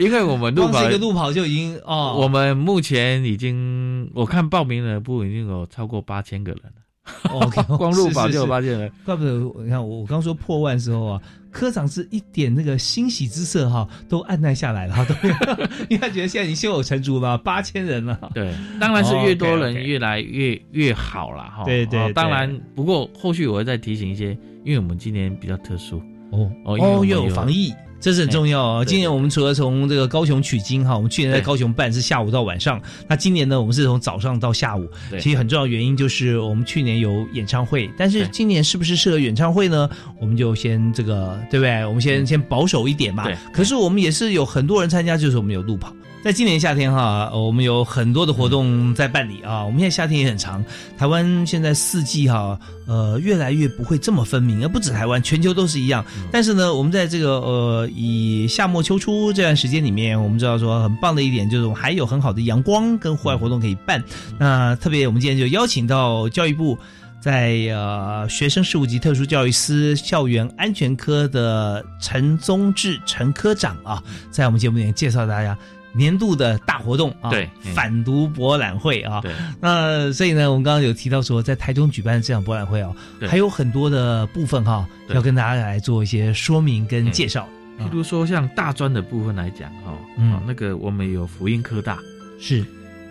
因为我们路跑一个路跑就已经哦，我们目前已经我看报名的部已经有超过八千个人了。OK，光路跑就有八千人，怪不得你看我我刚说破万时候啊。科长是一点那个欣喜之色哈，都按耐下来了哈，都 因为他觉得现在已经胸有成竹了，八千人了。对，当然是越多人越来越越好了哈。对对，当然不过后续我会再提醒一些，因为我们今年比较特殊哦哦，又有防疫。这是很重要啊！今年我们除了从这个高雄取经哈，我们去年在高雄办是下午到晚上，那今年呢，我们是从早上到下午。其实很重要原因就是我们去年有演唱会，但是今年是不是适合演唱会呢？我们就先这个对不对？我们先先保守一点嘛。可是我们也是有很多人参加，就是我们有路跑。在今年夏天哈，我们有很多的活动在办理啊。我们现在夏天也很长，台湾现在四季哈，呃，越来越不会这么分明，而不止台湾，全球都是一样。但是呢，我们在这个呃以夏末秋初这段时间里面，我们知道说很棒的一点就是我们还有很好的阳光跟户外活动可以办。那特别我们今天就邀请到教育部在呃学生事务及特殊教育司校园安全科的陈宗志陈科长啊，在我们节目里面介绍大家。年度的大活动啊，对，反毒博览会啊，对，那所以呢，我们刚刚有提到说，在台中举办这场博览会啊，还有很多的部分哈，要跟大家来做一些说明跟介绍。譬如说，像大专的部分来讲哈，嗯，那个我们有福音科大，是，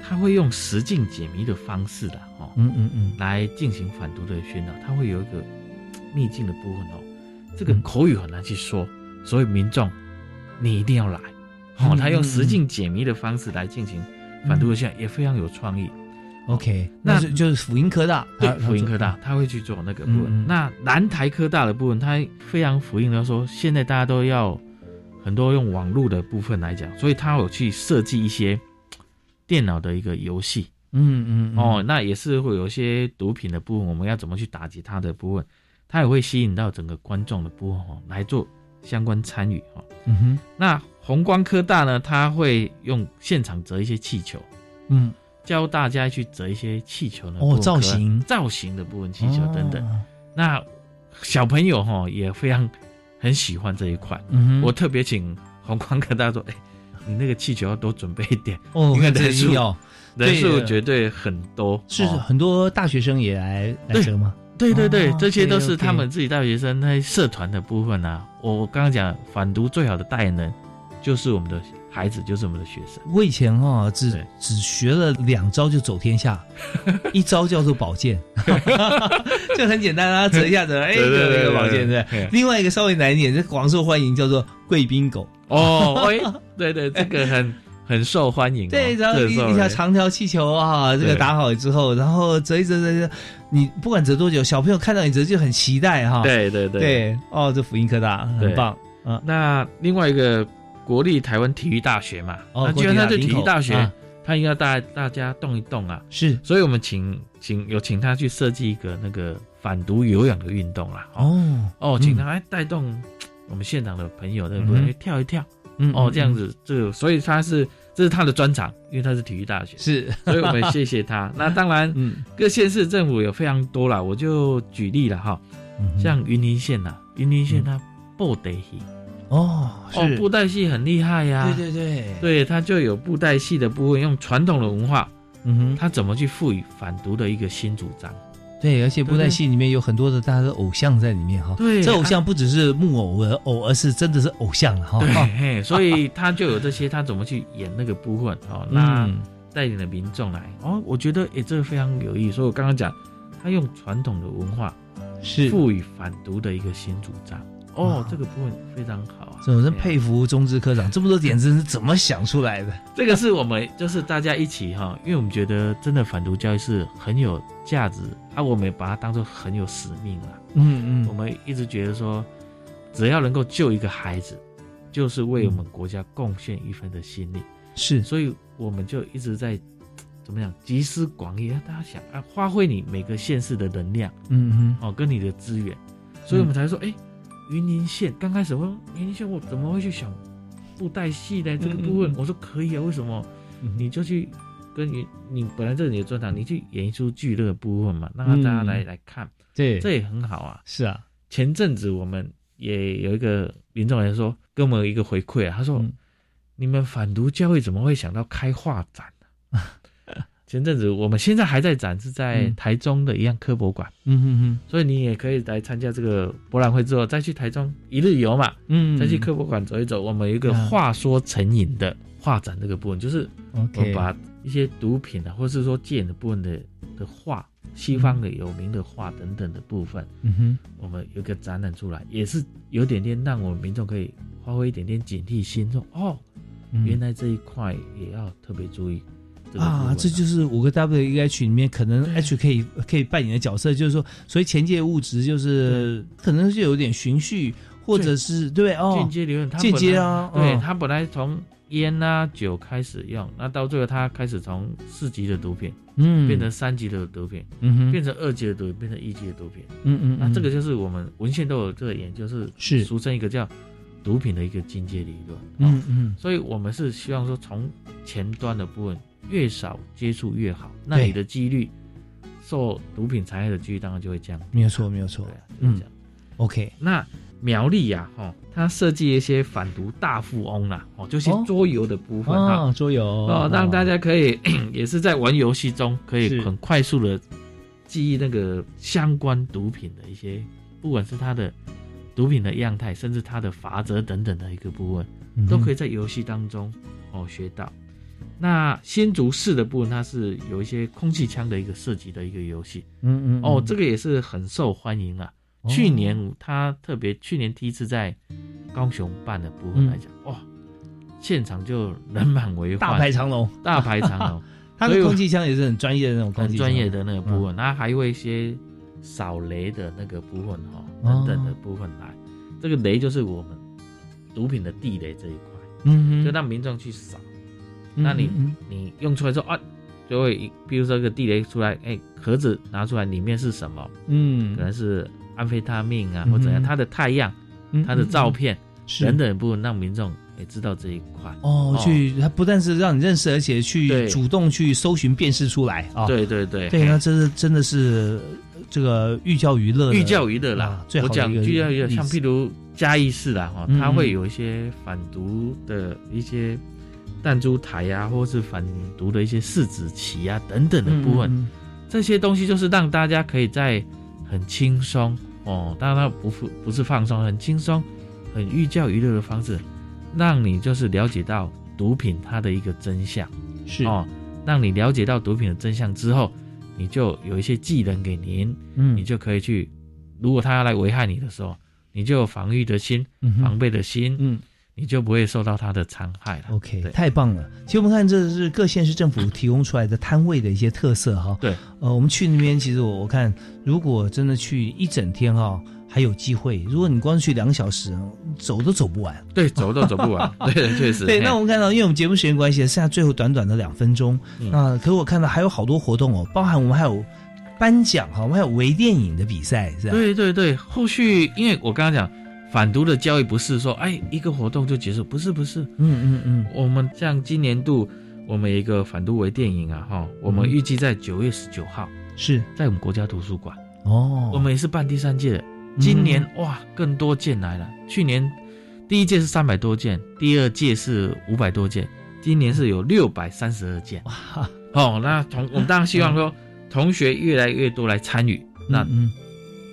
他会用实境解谜的方式的哈，嗯嗯嗯，来进行反毒的宣导，他会有一个秘境的部分哦，这个口语很难去说，所以民众你一定要来。哦，他用实境解谜的方式来进行反毒的项，也非常有创意。OK，那是就是辅音科大，对，辅音科大他会去做那个部分。那南台科大的部分，他非常辅音的说，现在大家都要很多用网络的部分来讲，所以他有去设计一些电脑的一个游戏。嗯嗯，哦，那也是会有一些毒品的部分，我们要怎么去打击它的部分，他也会吸引到整个观众的部分哦来做相关参与哈。嗯哼，那。宏光科大呢，他会用现场折一些气球，嗯，教大家去折一些气球的哦造型造型的部分气球等等。那小朋友哈也非常很喜欢这一块。嗯，我特别请宏光科大说，哎，你那个气球要多准备一点哦，因为人数要 人数绝对很多，是很多大学生也来来折吗？对对对，这些都是他们自己大学生那社团的部分啊。我刚刚讲反毒最好的代言人。就是我们的孩子，就是我们的学生。我以前哈只只学了两招就走天下，一招叫做宝剑，就很简单啊，折一下子，哎，有一个宝剑对。另外一个稍微难一点，这广受欢迎，叫做贵宾狗。哦，哎，对对，这个很很受欢迎。对，然后一一下长条气球啊，这个打好之后，然后折一折折折，你不管折多久，小朋友看到你折就很期待哈。对对对对，哦，这福音科大很棒啊。那另外一个。国立台湾体育大学嘛，那既然他是体育大学，他应该带大家动一动啊。是，所以我们请请有请他去设计一个那个反毒有氧的运动啦。哦哦，请他来带动我们现场的朋友，对不对？跳一跳，嗯哦，这样子，这个所以他是这是他的专长，因为他是体育大学，是，所以我们谢谢他。那当然，嗯，各县市政府有非常多啦，我就举例了哈，像云林县呐，云林县它布袋戏。哦，哦，布袋戏很厉害呀！对对对，对，它就有布袋戏的部分，用传统的文化，嗯哼，它怎么去赋予反毒的一个新主张？对，而且布袋戏里面有很多的大家的偶像在里面哈。对，这偶像不只是木偶而偶，而是真的是偶像了哈。对，所以他就有这些，他怎么去演那个部分？哦，那带领的民众来哦，我觉得诶，这个非常有意义。所以我刚刚讲，他用传统的文化是赋予反毒的一个新主张。哦，这个部分非常好啊！真是佩服中资科长，这么多点子是怎么想出来的？这个是我们就是大家一起哈，因为我们觉得真的反毒教育是很有价值啊，我们把它当做很有使命啊。嗯嗯，我们一直觉得说，只要能够救一个孩子，就是为我们国家贡献一份的心力。是，所以我们就一直在怎么讲集思广益，让大家想啊，发挥你每个县市的能量，嗯哼，哦，跟你的资源，所以我们才说，哎，云林县刚开始我说云林县我怎么会去想布袋戏呢？这个部分，我说可以啊，为什么？你就去跟你你本来这是你的专长，你去演一出剧那个部分嘛，让大家来来看，对，这也很好啊。是啊，前阵子我们也有一个民众来说，给我们一个回馈啊，他说：“你们反毒教育怎么会想到开画展呢？”前阵子我们现在还在展示在台中的一样科博馆，嗯哼哼，所以你也可以来参加这个博览会之后，再去台中一日游嘛，嗯，再去科博馆走一走。我们有一个话说成瘾的画展，这个部分就是我把一些毒品啊，或者是说戒瘾的部分的的画，西方的有名的画等等的部分，嗯哼，我们有个展览出来，也是有点点让我们民众可以发挥一点点警惕心，说哦，原来这一块也要特别注意。啊，这就是五个 W 一个 H 里面可能 H 可以可以扮演的角色，就是说，所以前界物质就是可能是有点循序，或者是对。哦，间接理论，间接啊，对他本来从烟啊酒开始用，那到最后他开始从四级的毒品，嗯，变成三级的毒品，嗯哼，变成二级的毒品，变成一级的毒品，嗯嗯，那这个就是我们文献都有这个研究，是是。俗称一个叫毒品的一个境界理论，嗯嗯，所以我们是希望说从前端的部分。越少接触越好，那你的几率受毒品残害的几率当然就会降。没有错，没有错。对啊，就是这样。OK，那苗栗呀，哈，它设计一些反毒大富翁啦，哦，就是桌游的部分啊，桌游哦，让大家可以 也是在玩游戏中可以很快速的记忆那个相关毒品的一些，不管是它的毒品的样态，甚至它的法则等等的一个部分，都可以在游戏当中哦学到。那新竹市的部分，它是有一些空气枪的一个射击的一个游戏，嗯嗯，哦，这个也是很受欢迎啊。去年他特别，去年第一次在高雄办的部分来讲，哇，现场就人满为患，大排长龙，大排长龙。他的空气枪也是很专业的那种，很专业的那个部分，那还会一些扫雷的那个部分哈，等等的部分来。这个雷就是我们毒品的地雷这一块，嗯，就让民众去扫。那你你用出来之后啊，就会比如说个地雷出来，哎，盒子拿出来里面是什么？嗯，可能是安非他命啊，或怎样？它的太阳，它的照片等等部分，让民众也知道这一块。哦，去它不但是让你认识，而且去主动去搜寻辨识出来啊。对对对，对，那这是真的是这个寓教于乐，寓教于乐啦。我讲寓教于乐，像譬如嘉义市啦哈，它会有一些反毒的一些。弹珠台呀，或是反毒的一些试纸棋啊等等的部分，这些东西就是让大家可以在很轻松哦，当然它不不是放松，很轻松、很寓教于乐的方式，让你就是了解到毒品它的一个真相，是。哦，让你了解到毒品的真相之后，你就有一些技能给您，嗯，你就可以去，如果他要来危害你的时候，你就有防御的心、防备的心，嗯。你就不会受到它的残害了。OK，太棒了。其实我们看，这是各县市政府提供出来的摊位的一些特色哈。对，呃，我们去那边，其实我我看，如果真的去一整天哈，还有机会。如果你光去两个小时，走都走不完。对，走都走不完。对，确实。对，那我们看到，因为我们节目时间关系，剩下最后短短的两分钟。那可是我看到还有好多活动哦，包含我们还有颁奖哈，我们还有微电影的比赛，是吧？对对对，后续因为我刚刚讲。反毒的教育不是说，哎，一个活动就结束，不是不是，嗯嗯嗯，我们像今年度我们一个反毒为电影啊，哈，我们预计在九月十九号是。在我们国家图书馆。哦，我们也是办第三届的，今年哇更多件来了，去年第一届是三百多件，第二届是五百多件，今年是有六百三十二件，哇，哦，那同我们当然希望说同学越来越多来参与，那嗯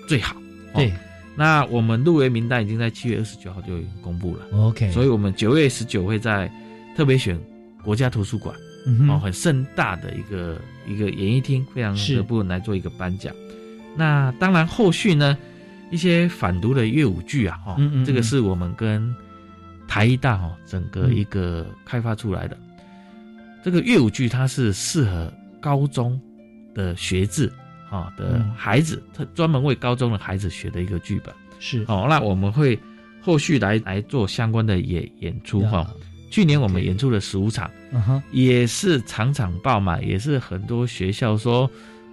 最好，对。那我们入围名单已经在七月二十九号就已经公布了，OK，所以我们九月十九会在特别选国家图书馆，嗯哦，很盛大的一个一个演艺厅，非常的部分来做一个颁奖。那当然后续呢，一些反毒的乐舞剧啊，哈，这个是我们跟台艺大哈整个一个开发出来的。这个乐舞剧它是适合高中的学制。啊的孩子，他专门为高中的孩子学的一个剧本。是。哦。那我们会后续来来做相关的演演出哈。去年我们演出了十五场，也是场场爆满，也是很多学校说，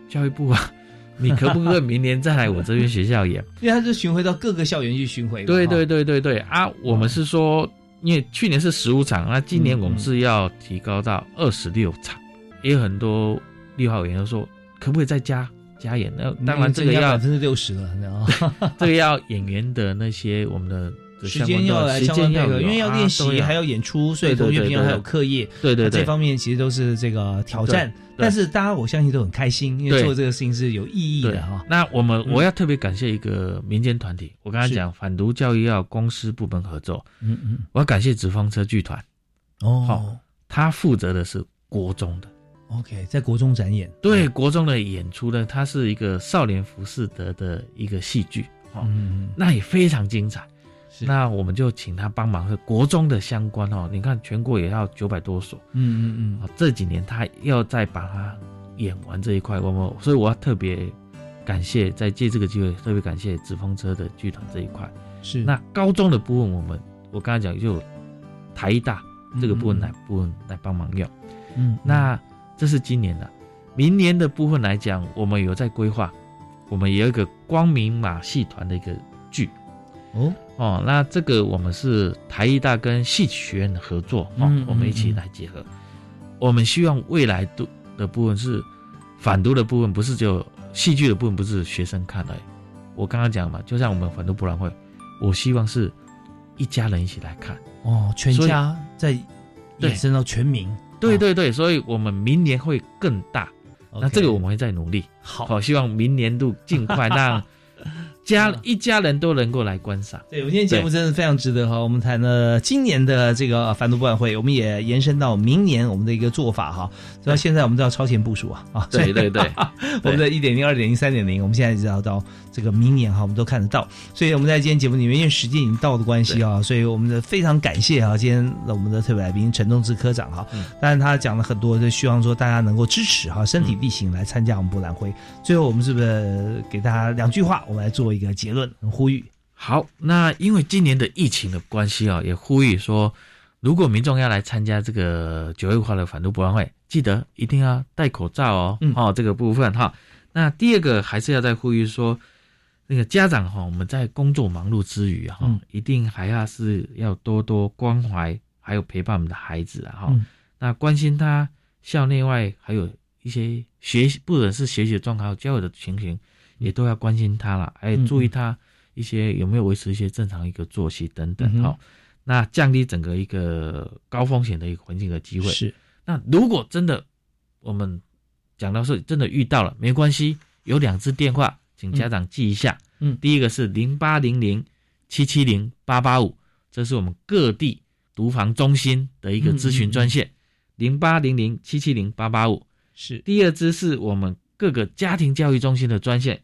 教育部啊，你可不可以明年再来我这边学校演？因为他是巡回到各个校园去巡回。对对，对对对。啊，我们是说，因为去年是十五场，那今年我们是要提高到二十六场，也有很多六号演员说，可不可以再加加演？那当然这个要百分之六十了？这个要演员的那些我们的的时间要来时相关配合，因为要啊练习，还要演出，所以同学平常还有课业，对对对这方面其实都是这个挑战。但是大家我相信都很开心，因为做这个事情是有意义的哈。那我们嗯我要特别感谢一个民间团体，我刚才讲反毒教育要公司部门合作，嗯嗯，我要感谢纸风车剧团，哦好，他负责的是国中的。，OK，在国中展演，对国中的演出呢，它是一个少年浮士德的一个戏剧，哦，嗯，那也非常精彩。是。那我们就请他帮忙，是国中的相关哦。你看全国也要九百多所，嗯嗯嗯，啊，这几年他要再把它演完这一块，我们所以我要特别感谢，再借这个机会特别感谢纸风车的剧团这一块。是。那高中的部分，我们我刚才讲就台大这个部分来部分来帮忙用。嗯，那这是今年的，明年的部分来讲，我们有在规划，我们有一个光明马戏团的一个剧。哦哦，那这个我们是台艺大跟戏曲学院的合作，哦，嗯我们一起来结合。我们希望未来的的部分是反读的部分，不是只有戏剧的部分，不是学生看的。我刚刚讲嘛，就像我们反读博览会，我希望是一家人一起来看。哦，全家在衍生到全民，对对对，所以我们明年会更大。那这个我们会再努力。好希望明年度尽快 让家一家人都能够来观赏。对，我们今天节目真的非常值得哈。我们谈了今年的这个反毒博览会，我们也延伸到明年我们的一个做法哈。所以现在我们都要超前部署啊啊！对对对 我们的一点零、二点零、三点零，我们现在知道到这个明年哈，我们都看得到。所以我们在今天节目里面，因为时间已经到的关系啊，所以我们的非常感谢啊，今天我们的特别来宾陈东志科长哈。但是他讲了很多，就希望说大家能够支持哈，身体力行来参加我们博览会。最后我们是不是给大家两句话，我们来做一个结论呼吁？好，那因为今年的疫情的关系啊，也呼吁说，如果民众要来参加这个九月五号的反毒博览会，记得一定要戴口罩哦。嗯哦，这个部分哈。那第二个还是要再呼吁说，那个家长哈，我们在工作忙碌之余哈，嗯一定还要是要多多关怀，还有陪伴我们的孩子啊哈。嗯那关心他校内外还有一些学习，不管是学习的状况，还有交友的情形，也都要关心他了，还嗯注意他一些有没有维持一些正常一个作息等等嗯哼哈、那降低整个一个高风险的一个环境的机会。是。那如果真的我们讲到是真的遇到了，没关系，有两支电话，请家长记一下。嗯，第一个是零八零零七七零八八五，这是我们各地毒防中心的一个咨询专线，零八零零七七零八八五。是。第二支是我们各个家庭教育中心的专线，嗯，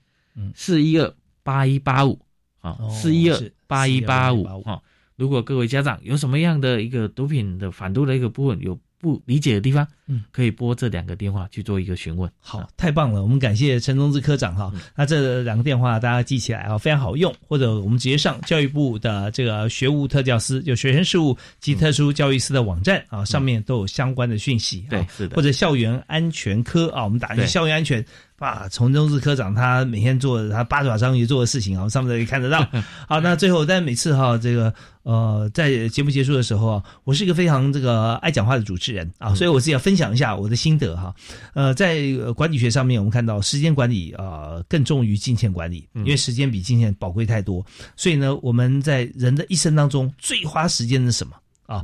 四一二八一八五啊，四一二是八一八五4185啊。如果各位家长有什么样的一个毒品的反毒的一个部分有不理解的地方，嗯，可以拨这两个电话去做一个询问。好，太棒了！我们感谢陈宗志科长哈。那这两个电话大家记起来啊，非常好用，或者我们直接上教育部的这个学务特教司，就学生事务及特殊教育司的网站啊，上面都有相关的讯息。对啊是的或者校园安全科啊，我们打进对校园安全。啊，从中日科长他每天做他八爪章鱼做的事情啊，我们上面都可以看得到。好，那最后，但每次哈、这个呃，在节目结束的时候啊，我是一个非常这个爱讲话的主持人啊，所以我是要分享一下我的心得哈。呃，在呃管理学上面，我们看到时间管理啊、呃更重于金钱管理，因为时间比金钱宝贵太多。所以呢，我们在人的一生当中最花时间的是什么啊？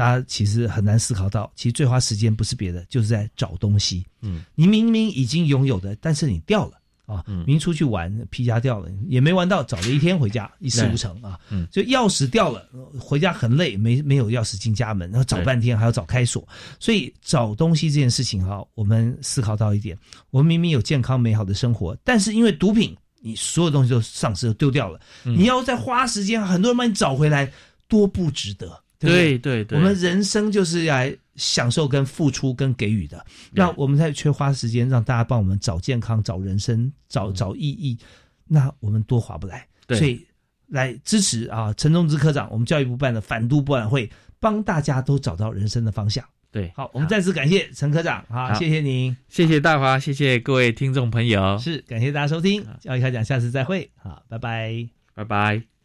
大家其实很难思考到，其实最花时间不是别的，就是在找东西。嗯，你明明已经拥有的，但是你掉了啊，嗯明明出去玩皮夹掉了，也没玩到，找了一天回家 一事无成啊。嗯，就钥匙掉了，回家很累，没没有钥匙进家门，然后找半天还要找开锁，所以找东西这件事情哈，我们思考到一点，我们明明有健康美好的生活，但是因为毒品，你所有东西都丧失丢掉了，嗯你要再花时间，很多人帮你找回来，多不值得。对不对？对对我们人生就是来享受、跟付出、跟给予的。那我们在缺花时间让大家帮我们找健康、找人生、找找意义，那我们多划不来。对。所以来支持啊陈忠之科长，我们教育部办的反毒博览会，帮大家都找到人生的方向。对，好，我们再次感谢陈科长，好，谢谢您，谢谢大华，谢谢各位听众朋友，是感谢大家收听教育开讲，下次再会，好，拜拜，拜拜。